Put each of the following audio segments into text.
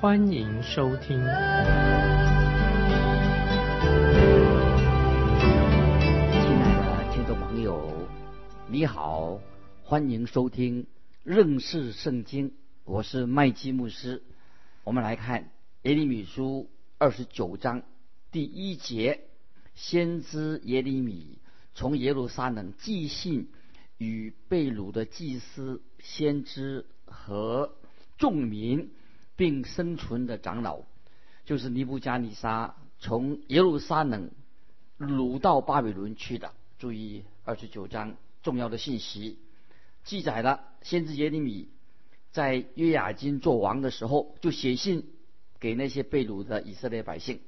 欢迎收听。亲爱的听众朋友，你好，欢迎收听认识圣经，我是麦基牧师。我们来看耶利米书二十九章第一节，先知耶利米。从耶路撒冷寄信与被掳的祭司、先知和众民，并生存的长老，就是尼布加尼撒从耶路撒冷掳到巴比伦去的。注意二十九章重要的信息，记载了先知耶利米在约雅金做王的时候，就写信给那些被掳的以色列百姓。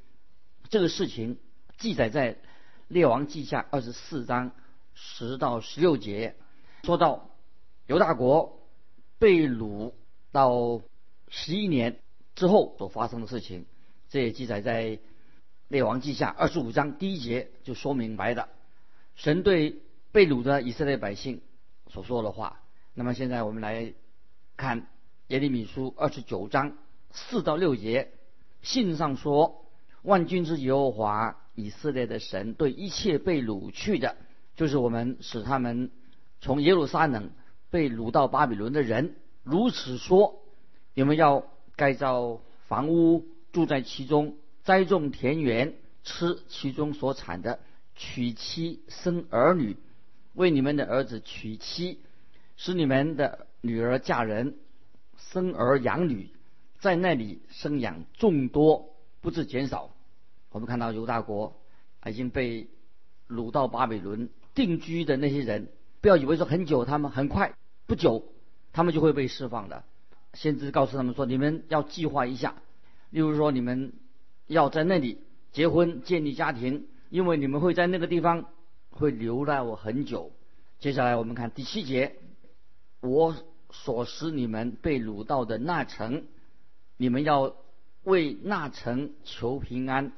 这个事情记载在。列王记下二十四章十到十六节，说到犹大国被掳到十一年之后所发生的事情，这也记载在列王记下二十五章第一节就说明白的。神对被掳的以色列百姓所说的话。那么现在我们来看耶利米书二十九章四到六节，信上说：“万军之耶和华。”以色列的神对一切被掳去的，就是我们使他们从耶路撒冷被掳到巴比伦的人，如此说：你们要盖造房屋，住在其中；栽种田园，吃其中所产的；娶妻生儿女，为你们的儿子娶妻，使你们的女儿嫁人，生儿养女，在那里生养众多，不致减少。我们看到犹大国已经被掳到巴比伦定居的那些人，不要以为说很久，他们很快不久，他们就会被释放的。先知告诉他们说：“你们要计划一下，例如说你们要在那里结婚建立家庭，因为你们会在那个地方会留赖我很久。”接下来我们看第七节：“我所使你们被掳到的那城，你们要为那城求平安。”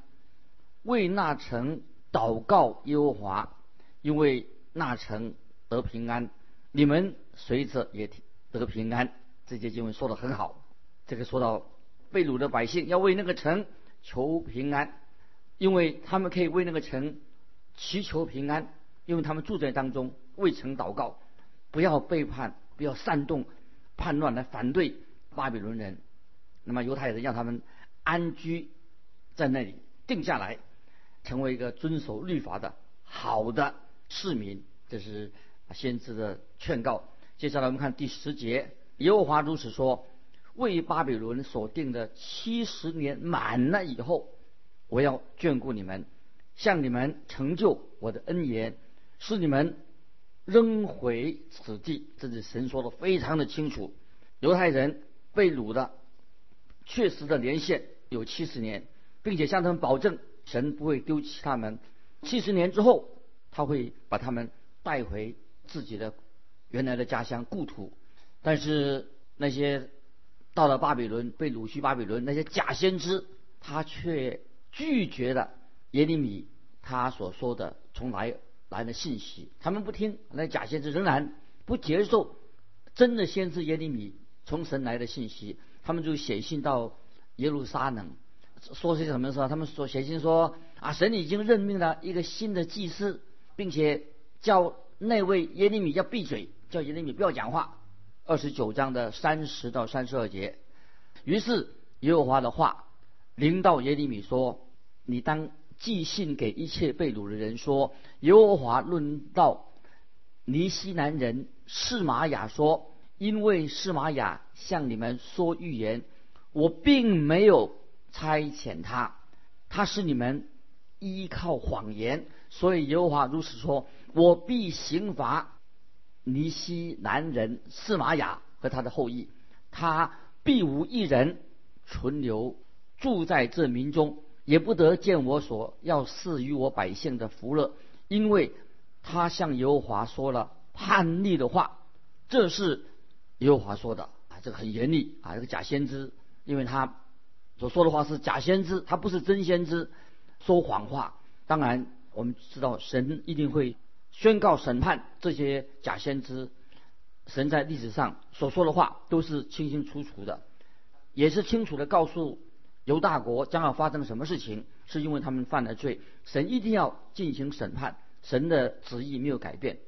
为那城祷告耶和华，因为那城得平安，你们随着也得平安。这节经文说的很好。这个说到被掳的百姓要为那个城求平安，因为他们可以为那个城祈求平安，因为他们住在当中，为城祷告，不要背叛，不要煽动叛乱来反对巴比伦人。那么犹太人让他们安居在那里，定下来。成为一个遵守律法的好的市民，这是先知的劝告。接下来我们看第十节，耶和华如此说：为巴比伦所定的七十年满了以后，我要眷顾你们，向你们成就我的恩言，使你们扔回此地。这是神说的非常的清楚。犹太人被掳的确实的年限有七十年，并且向他们保证。神不会丢弃他们，七十年之后，他会把他们带回自己的原来的家乡故土。但是那些到了巴比伦被掳去巴比伦那些假先知，他却拒绝了耶利米他所说的从来来的信息。他们不听，那假先知仍然不接受真的先知耶利米从神来的信息。他们就写信到耶路撒冷。说些什么时候？他们说写信说啊，神已经任命了一个新的祭司，并且叫那位耶利米要闭嘴，叫耶利米不要讲话。二十九章的三十到三十二节。于是耶和华的话临到耶利米说：“你当寄信给一切被掳的人说，耶和华论到尼西南人释玛雅说，因为释玛雅向你们说预言，我并没有。”差遣他，他是你们依靠谎言，所以耶和华如此说：我必刑罚尼西南人司玛雅和他的后裔，他必无一人存留住在这民中，也不得见我所要赐予我百姓的福乐，因为他向耶和华说了叛逆的话。这是耶和华说的啊，这个很严厉啊，这个假先知，因为他所说的话是假先知，他不是真先知，说谎话。当然，我们知道神一定会宣告审判这些假先知。神在历史上所说的话都是清清楚楚的，也是清楚的告诉犹大国将要发生什么事情，是因为他们犯了罪，神一定要进行审判，神的旨意没有改变。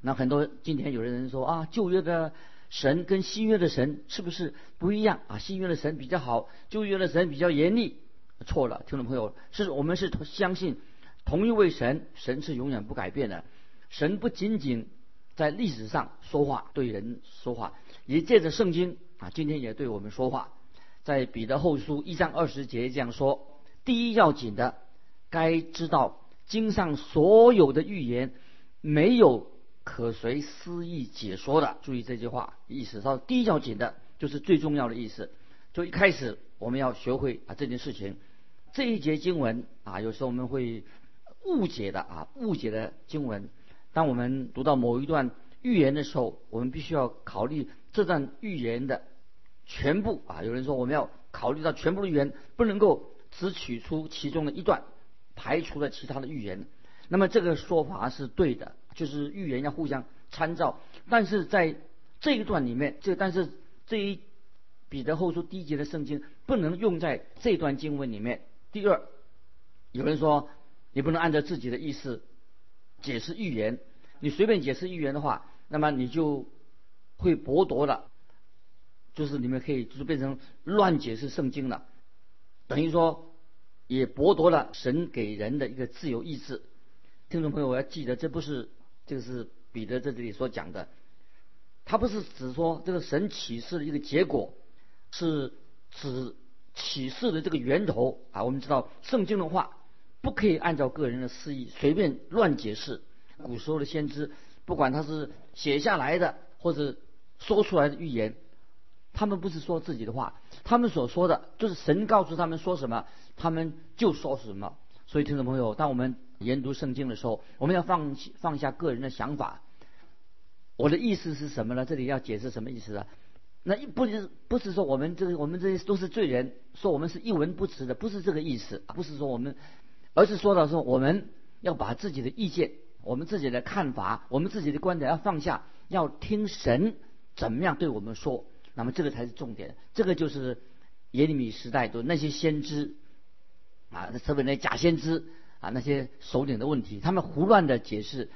那很多今天有的人说啊，旧约的神跟新约的神是不是不一样啊？新约的神比较好，旧约的神比较严厉。错了，听众朋友，是我们是相信同一位神，神是永远不改变的。神不仅仅在历史上说话，对人说话，也借着圣经啊，今天也对我们说话。在彼得后书一章二十节这样说：第一要紧的，该知道经上所有的预言没有。可随思意解说的，注意这句话意思。说第一要紧的就是最重要的意思。就一开始我们要学会啊这件事情。这一节经文啊，有时候我们会误解的啊误解的经文。当我们读到某一段预言的时候，我们必须要考虑这段预言的全部啊。有人说我们要考虑到全部的预言，不能够只取出其中的一段，排除了其他的预言。那么这个说法是对的。就是预言要互相参照，但是在这一段里面，这但是这一彼得后书第一节的圣经不能用在这段经文里面。第二，有人说你不能按照自己的意思解释预言，你随便解释预言的话，那么你就会剥夺了，就是你们可以就是变成乱解释圣经了，等于说也剥夺了神给人的一个自由意志。听众朋友，我要记得，这不是。这个是彼得在这里所讲的，他不是指说这个神启示的一个结果，是指启示的这个源头啊。我们知道圣经的话不可以按照个人的私意随便乱解释。古时候的先知，不管他是写下来的或者说出来的预言，他们不是说自己的话，他们所说的就是神告诉他们说什么，他们就说什么。所以，听众朋友，当我们研读圣经的时候，我们要放弃放下个人的想法。我的意思是什么呢？这里要解释什么意思啊？那不是不是说我们这个我们这些都是罪人，说我们是一文不值的，不是这个意思。不是说我们，而是说到说我们要把自己的意见、我们自己的看法、我们自己的观点要放下，要听神怎么样对我们说。那么这个才是重点。这个就是耶利米时代的那些先知啊，特别那假先知。啊，那些首领的问题，他们胡乱的解释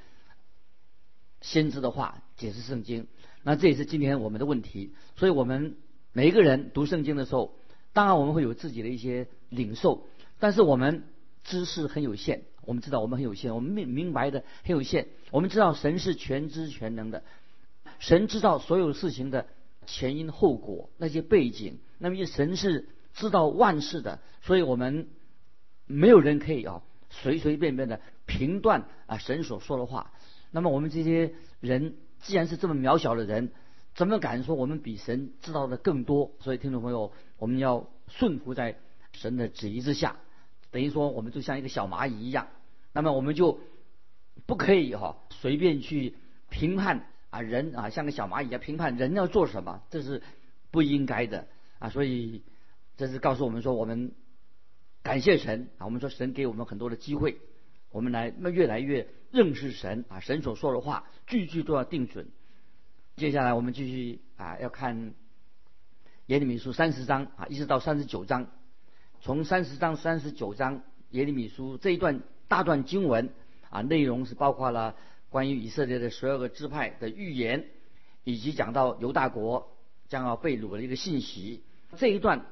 先知的话，解释圣经，那这也是今天我们的问题。所以，我们每一个人读圣经的时候，当然我们会有自己的一些领受，但是我们知识很有限，我们知道我们很有限，我们明明白的很有限。我们知道神是全知全能的，神知道所有事情的前因后果，那些背景，那么神是知道万事的，所以我们没有人可以啊。随随便便的评断啊神所说的话，那么我们这些人既然是这么渺小的人，怎么敢说我们比神知道的更多？所以听众朋友，我们要顺服在神的旨意之下，等于说我们就像一个小蚂蚁一样，那么我们就不可以哈随便去评判啊人啊像个小蚂蚁一样评判人要做什么，这是不应该的啊。所以这是告诉我们说我们。感谢神啊！我们说神给我们很多的机会，我们来那越来越认识神啊！神所说的话句句都要定准。接下来我们继续啊，要看耶利米书三十章啊，一直到三十九章。从三十章、三十九章耶利米书这一段大段经文啊，内容是包括了关于以色列的十二个支派的预言，以及讲到犹大国将要被掳的一个信息。这一段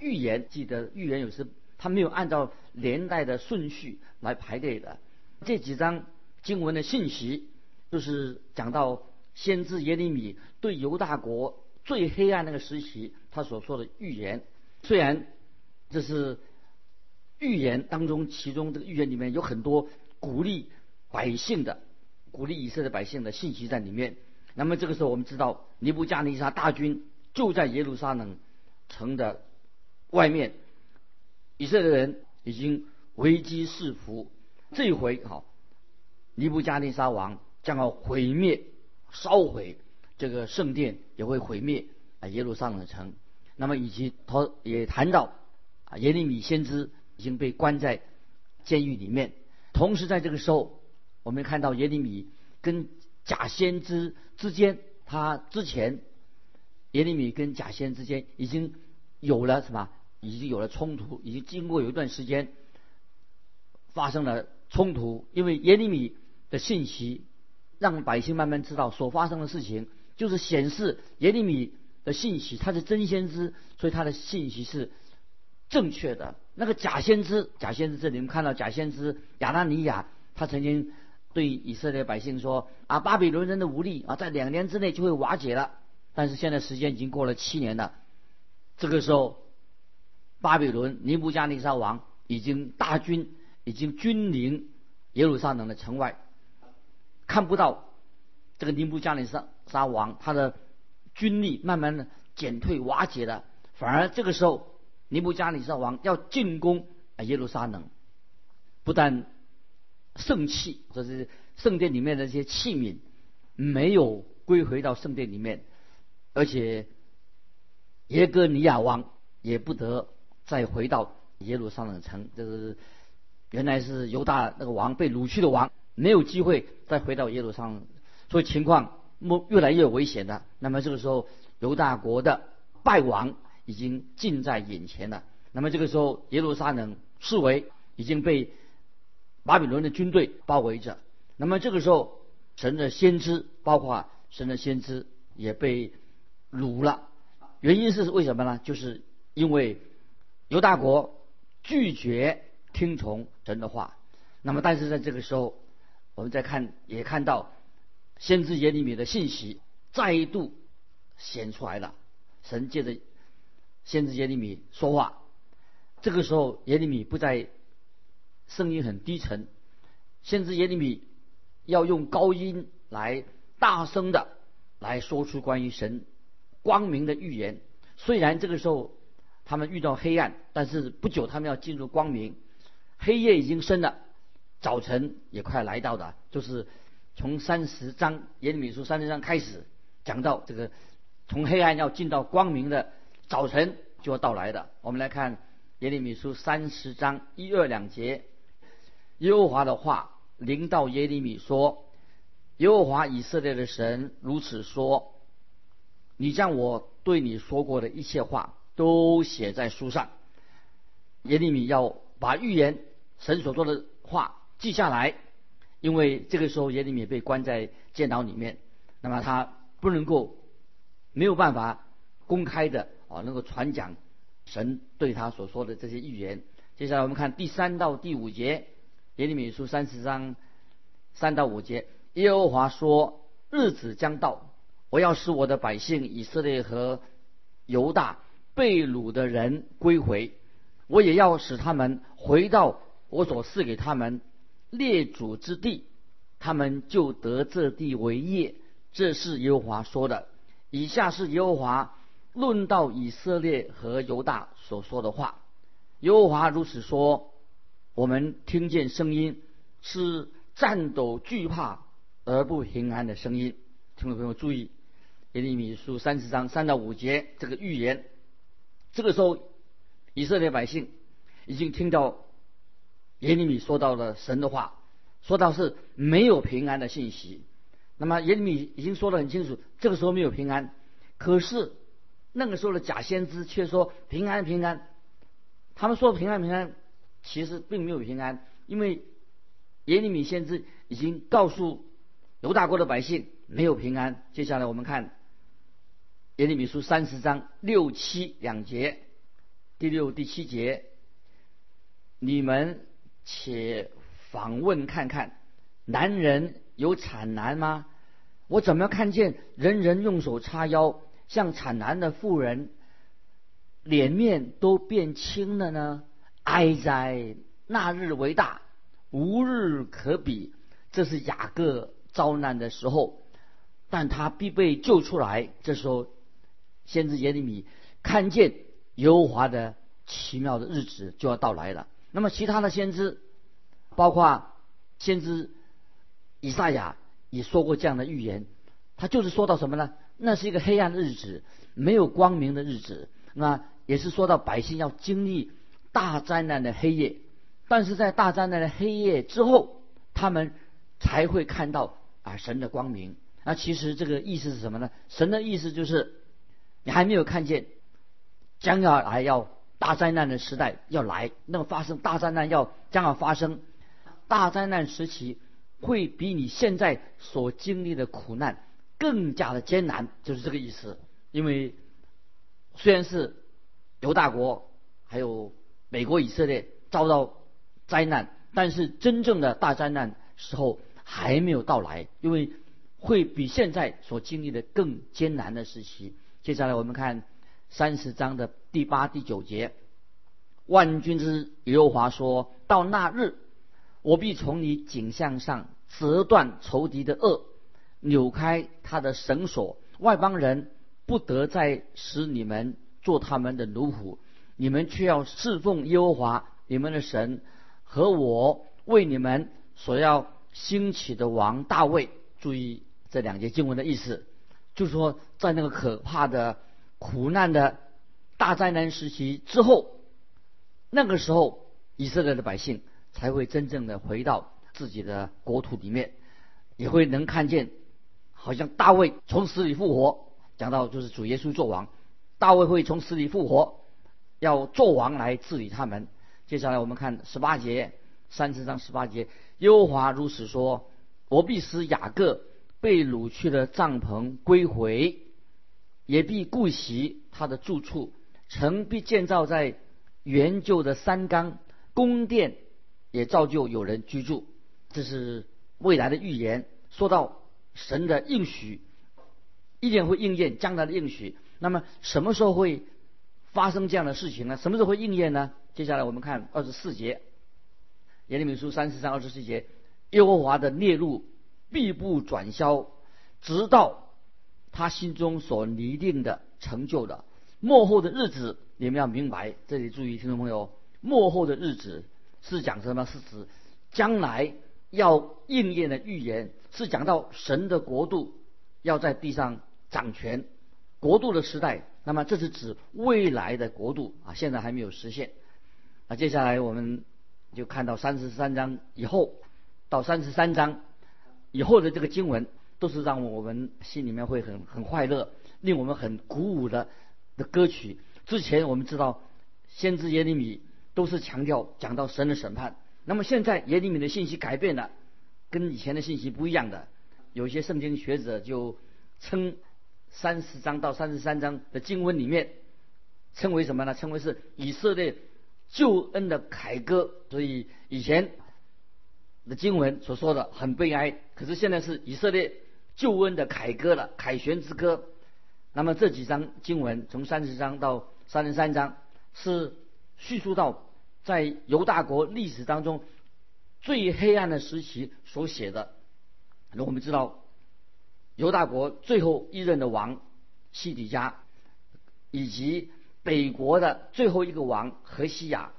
预言，记得预言有时。他没有按照年代的顺序来排列的。这几章经文的信息，就是讲到先知耶利米对犹大国最黑暗那个时期他所说的预言。虽然这是预言当中，其中这个预言里面有很多鼓励百姓的、鼓励以色列百姓的信息在里面。那么这个时候，我们知道尼布加尼撒大军就在耶路撒冷城的外面。以色列人已经危机四伏。这一回，好，尼布加尼沙王将要毁灭、烧毁这个圣殿，也会毁灭啊耶路撒冷城。那么，以及他也谈到啊耶利米先知已经被关在监狱里面。同时，在这个时候，我们看到耶利米跟假先知之间，他之前耶利米跟假先之间已经有了什么？已经有了冲突，已经经过有一段时间发生了。冲突，因为耶利米的信息让百姓慢慢知道所发生的事情，就是显示耶利米的信息他是真先知，所以他的信息是正确的。那个假先知，假先知这里面看到假先知亚纳尼亚，他曾经对以色列百姓说：“啊，巴比伦人的武力啊，在两年之内就会瓦解了。”但是现在时间已经过了七年了，这个时候巴比伦尼布加尼撒王已经大军。已经君临耶路撒冷的城外，看不到这个尼布加尼撒撒王他的军力慢慢的减退瓦解了，反而这个时候尼布加尼撒王要进攻耶路撒冷，不但圣器，这是圣殿里面的一些器皿没有归回到圣殿里面，而且耶哥尼亚王也不得再回到耶路撒冷城，就是。原来是犹大那个王被掳去的王，没有机会再回到耶路撒冷，所以情况越越来越危险的。那么这个时候，犹大国的败亡已经近在眼前了。那么这个时候，耶路撒冷视为已经被巴比伦的军队包围着。那么这个时候，神的先知，包括神的先知也被掳了。原因是为什么呢？就是因为犹大国拒绝。听从神的话，那么但是在这个时候，我们再看也看到先知耶利米的信息再度显出来了。神借着先知耶利米说话，这个时候耶利米不再声音很低沉，先知耶利米要用高音来大声的来说出关于神光明的预言。虽然这个时候他们遇到黑暗，但是不久他们要进入光明。黑夜已经深了，早晨也快来到了。就是从三十章耶利米书三十章开始讲到这个，从黑暗要进到光明的早晨就要到来的。我们来看耶利米书三十章一二两节，耶和华的话临到耶利米说：“耶和华以色列的神如此说：你将我对你说过的一切话都写在书上。”耶利米要把预言。神所说的话记下来，因为这个时候耶利米被关在监牢里面，那么他不能够没有办法公开的啊，能够传讲神对他所说的这些预言。接下来我们看第三到第五节，耶利米书三十章三到五节，耶和华说：日子将到，我要使我的百姓以色列和犹大被掳的人归回，我也要使他们回到。我所赐给他们列祖之地，他们就得这地为业。这是耶和华说的。以下是耶和华论到以色列和犹大所说的话。耶和华如此说：我们听见声音，是颤抖惧怕而不平安的声音。听众朋友注意，耶利米书三十章三到五节这个预言。这个时候，以色列百姓已经听到。耶利米说到了神的话，说到是没有平安的信息。那么耶利米已经说得很清楚，这个时候没有平安。可是那个时候的假先知却说平安平安。他们说平安平安，其实并没有平安，因为耶利米先知已经告诉犹大国的百姓没有平安。接下来我们看耶利米书三十章六七两节，第六第七节，你们。且访问看看，男人有产难吗？我怎么看见人人用手叉腰，像产难的妇人，脸面都变青了呢？哀哉！那日为大，无日可比。这是雅各遭难的时候，但他必被救出来。这时候，先知耶利米看见耶和华的。奇妙的日子就要到来了。那么其他的先知，包括先知以赛亚也说过这样的预言，他就是说到什么呢？那是一个黑暗的日子，没有光明的日子。那也是说到百姓要经历大灾难的黑夜，但是在大灾难的黑夜之后，他们才会看到啊神的光明。那其实这个意思是什么呢？神的意思就是，你还没有看见将要来要大灾难的时代要来，那么发生大灾难要将要发生，大灾难时期会比你现在所经历的苦难更加的艰难，就是这个意思。因为虽然是犹大国还有美国以色列遭到灾难，但是真正的大灾难时候还没有到来，因为。会比现在所经历的更艰难的时期。接下来我们看三十章的第八、第九节。万军之耶和华说：“到那日，我必从你颈项上折断仇敌的恶，扭开他的绳索。外邦人不得再使你们做他们的奴仆，你们却要侍奉耶和华你们的神和我为你们所要兴起的王大卫。”注意。这两节经文的意思，就是说，在那个可怕的苦难的大灾难时期之后，那个时候以色列的百姓才会真正的回到自己的国土里面，也会能看见，好像大卫从死里复活。讲到就是主耶稣做王，大卫会从死里复活，要做王来治理他们。接下来我们看十八节，三十章十八节，耶和华如此说：我必使雅各。被掳去的帐篷归回，也必顾惜他的住处，城必建造在原旧的山冈，宫殿也照旧有人居住。这是未来的预言，说到神的应许，一定会应验将来的应许。那么什么时候会发生这样的事情呢？什么时候会应验呢？接下来我们看二十四节，耶利米书三十三二十四节，耶和华的烈怒。必不转消，直到他心中所拟定的成就的幕后的日子，你们要明白。这里注意，听众朋友，幕后的日子是讲什么？是指将来要应验的预言，是讲到神的国度要在地上掌权，国度的时代。那么这是指未来的国度啊，现在还没有实现。那接下来我们就看到三十三章以后到三十三章。以后的这个经文都是让我们心里面会很很快乐，令我们很鼓舞的的歌曲。之前我们知道先知耶利米都是强调讲到神的审判，那么现在耶利米的信息改变了，跟以前的信息不一样的。有些圣经学者就称三十章到三十三章的经文里面称为什么呢？称为是以色列救恩的凯歌。所以以前。的经文所说的很悲哀，可是现在是以色列救恩的凯歌了，凯旋之歌。那么这几章经文，从三十章到三十三章，是叙述到在犹大国历史当中最黑暗的时期所写的。那我们知道，犹大国最后一任的王西底家，以及北国的最后一个王何西亚，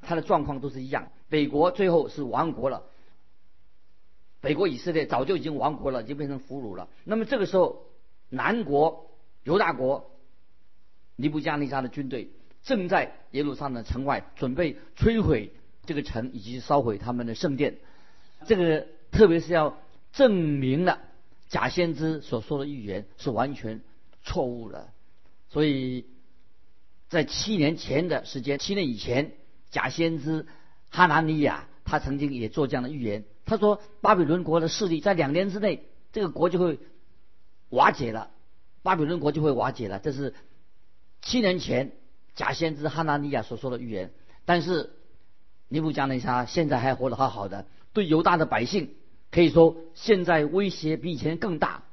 他的状况都是一样。北国最后是亡国了。北国以色列早就已经亡国了，已经变成俘虏了。那么这个时候，南国犹大国尼布加尼撒的军队正在耶路撒冷城外准备摧毁这个城，以及烧毁他们的圣殿。这个特别是要证明了假先知所说的预言是完全错误的。所以在七年前的时间，七年以前，假先知哈拿尼亚他曾经也做这样的预言。他说：“巴比伦国的势力在两年之内，这个国就会瓦解了，巴比伦国就会瓦解了。”这是七年前假先知哈纳尼亚所说的预言。但是尼布加内沙现在还活得好好的，对犹大的百姓可以说现在威胁比以前更大。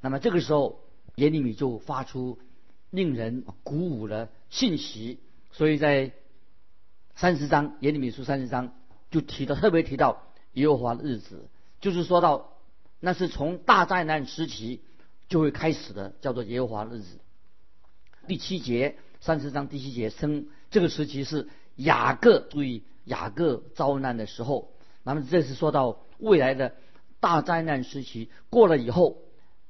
那么这个时候耶利米就发出令人鼓舞的信息，所以在三十章耶利米书三十章就提到，特别提到。耶和华的日子，就是说到那是从大灾难时期就会开始的，叫做耶和华的日子。第七节三十章第七节称这个时期是雅各，注意雅各遭难的时候。那么这是说到未来的大灾难时期过了以后，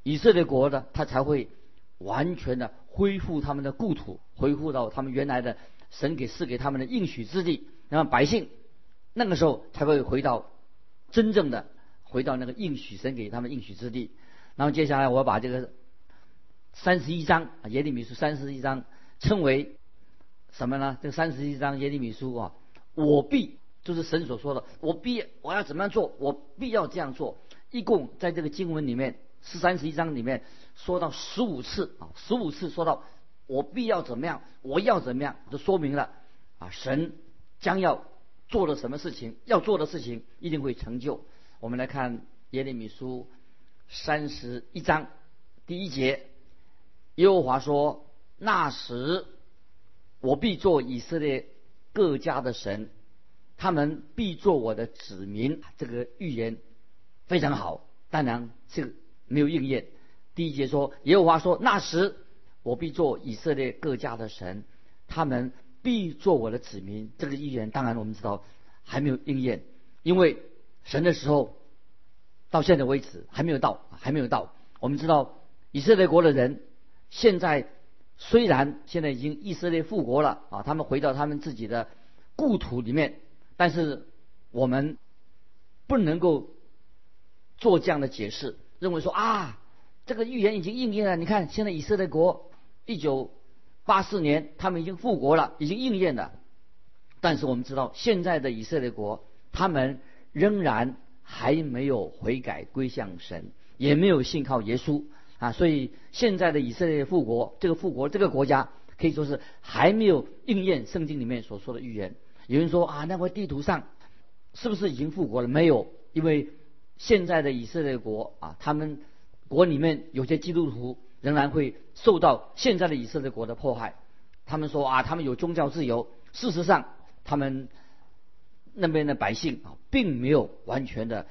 以色列国呢，他才会完全的恢复他们的故土，恢复到他们原来的神给赐给他们的应许之地。那么百姓那个时候才会回到真正的回到那个应许神给他们应许之地。然后接下来我要把这个三十一章啊耶利米书三十一章称为什么呢？这个三十一章耶利米书啊，我必。就是神所说的，我必我要怎么样做，我必要这样做。一共在这个经文里面，是三十一章里面说到十五次啊，十五次说到我必要怎么样，我要怎么样，就说明了啊，神将要做的什么事情，要做的事情一定会成就。我们来看耶利米书三十一章第一节，耶和华说：“那时我必做以色列各家的神。”他们必做我的子民，这个预言非常好。当然，这个没有应验。第一节说，耶和华说：“那时我必做以色列各家的神，他们必做我的子民。”这个预言当然我们知道还没有应验，因为神的时候到现在为止还没有到，还没有到。我们知道以色列国的人现在虽然现在已经以色列复国了啊，他们回到他们自己的故土里面。但是我们不能够做这样的解释，认为说啊，这个预言已经应验了。你看，现在以色列国一九八四年他们已经复国了，已经应验了。但是我们知道，现在的以色列国他们仍然还没有悔改归向神，也没有信靠耶稣啊。所以现在的以色列复国，这个复国这个国家可以说是还没有应验圣经里面所说的预言。有人说啊，那块地图上是不是已经复国了？没有，因为现在的以色列国啊，他们国里面有些基督徒仍然会受到现在的以色列国的迫害。他们说啊，他们有宗教自由，事实上他们那边的百姓啊，并没有完全的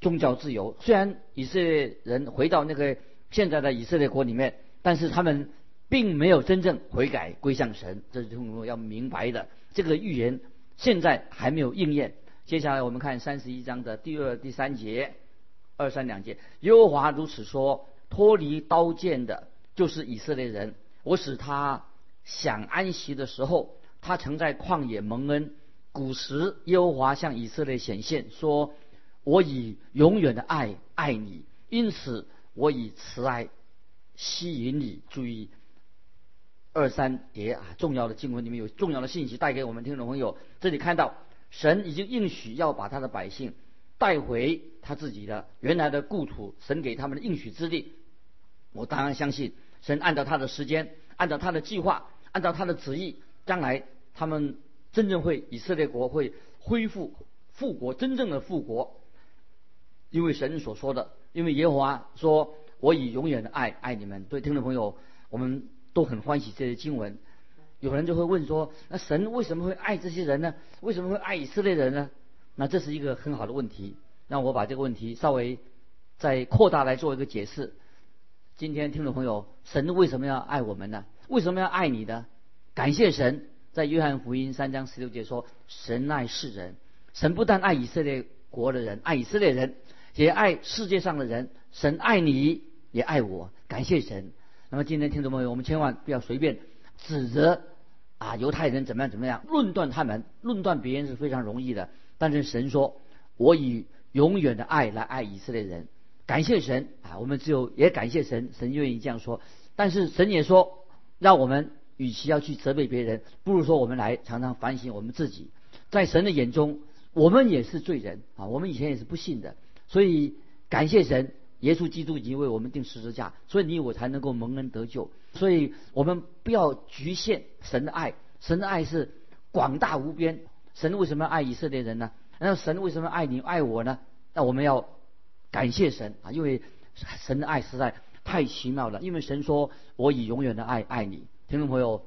宗教自由。虽然以色列人回到那个现在的以色列国里面，但是他们并没有真正悔改归向神，这是我们要明白的。这个预言现在还没有应验。接下来我们看三十一章的第二、第三节，二三两节。耶和华如此说：脱离刀剑的，就是以色列人。我使他想安息的时候，他曾在旷野蒙恩。古时耶和华向以色列显现，说：我以永远的爱爱你，因此我以慈爱吸引你。注意。二三节啊，重要的经文里面有重要的信息带给我们听众朋友。这里看到神已经应许要把他的百姓带回他自己的原来的故土，神给他们的应许之地。我当然相信神按照他的时间，按照他的计划，按照他的旨意，将来他们真正会以色列国会恢复复国，真正的复国。因为神所说的，因为耶和华说：“我以永远的爱爱你们。”对听众朋友，我们。都很欢喜这些经文，有人就会问说：那神为什么会爱这些人呢？为什么会爱以色列人呢？那这是一个很好的问题。让我把这个问题稍微再扩大来做一个解释。今天听众朋友，神为什么要爱我们呢？为什么要爱你呢？感谢神，在约翰福音三章十六节说：神爱世人，神不但爱以色列国的人，爱以色列人，也爱世界上的人。神爱你，也爱我。感谢神。那么今天听众朋友，我们千万不要随便指责啊犹太人怎么样怎么样，论断他们，论断别人是非常容易的。但是神说：“我以永远的爱来爱以色列人。”感谢神啊！我们只有也感谢神，神愿意这样说。但是神也说，让我们与其要去责备别人，不如说我们来常常反省我们自己。在神的眼中，我们也是罪人啊！我们以前也是不信的，所以感谢神。耶稣基督已经为我们定十字架，所以你我才能够蒙恩得救。所以我们不要局限神的爱，神的爱是广大无边。神为什么要爱以色列人呢？那神为什么爱你爱我呢？那我们要感谢神啊，因为神的爱实在太奇妙了。因为神说：“我以永远的爱爱你。”听众朋友，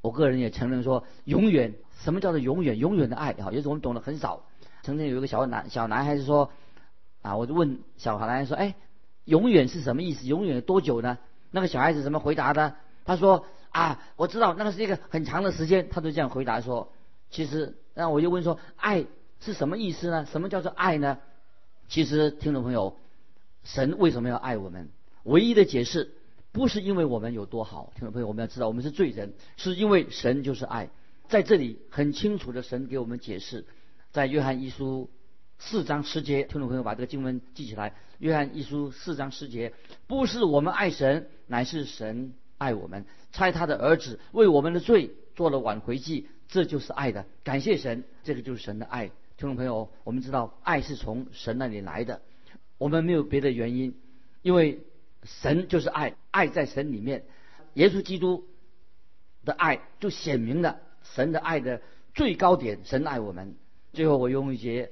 我个人也承认说，永远什么叫做永远？永远的爱啊，也是我们懂得很少。曾经有一个小男小男孩子说。啊，我就问小孩来说：“哎，永远是什么意思？永远多久呢？”那个小孩子怎么回答的？他说：“啊，我知道那个是一个很长的时间。他都这样回答说，其实，那我就问说，爱是什么意思呢？什么叫做爱呢？其实，听众朋友，神为什么要爱我们？唯一的解释不是因为我们有多好，听众朋友，我们要知道我们是罪人，是因为神就是爱。在这里很清楚的，神给我们解释，在约翰一书四章十节，听众朋友把这个经文记起来。约翰一书四章十节，不是我们爱神，乃是神爱我们，差他的儿子为我们的罪做了挽回祭，这就是爱的。感谢神，这个就是神的爱。听众朋友，我们知道爱是从神那里来的，我们没有别的原因，因为神就是爱，爱在神里面，耶稣基督的爱就显明了神的爱的最高点。神爱我们。最后，我用一节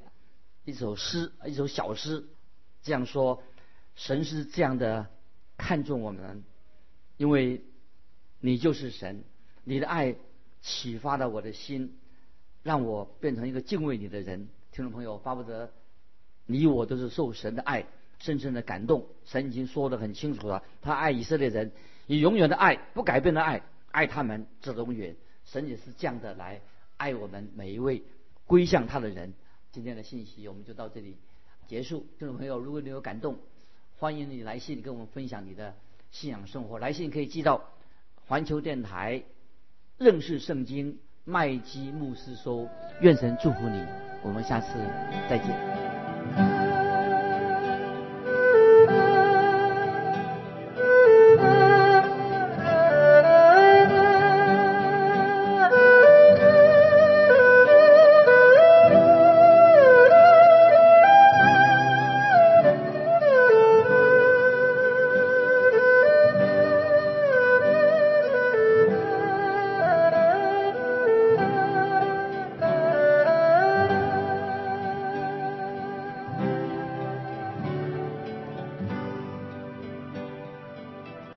一首诗，一首小诗。这样说，神是这样的看重我们，因为你就是神，你的爱启发了我的心，让我变成一个敬畏你的人。听众朋友，巴不得你我都是受神的爱深深的感动。神已经说得很清楚了，他爱以色列人，以永远的爱，不改变的爱，爱他们直永远。神也是这样的来爱我们每一位归向他的人。今天的信息我们就到这里。结束，听众朋友，如果你有感动，欢迎你来信跟我们分享你的信仰生活。来信可以寄到环球电台认识圣经麦基牧师收。愿神祝福你，我们下次再见。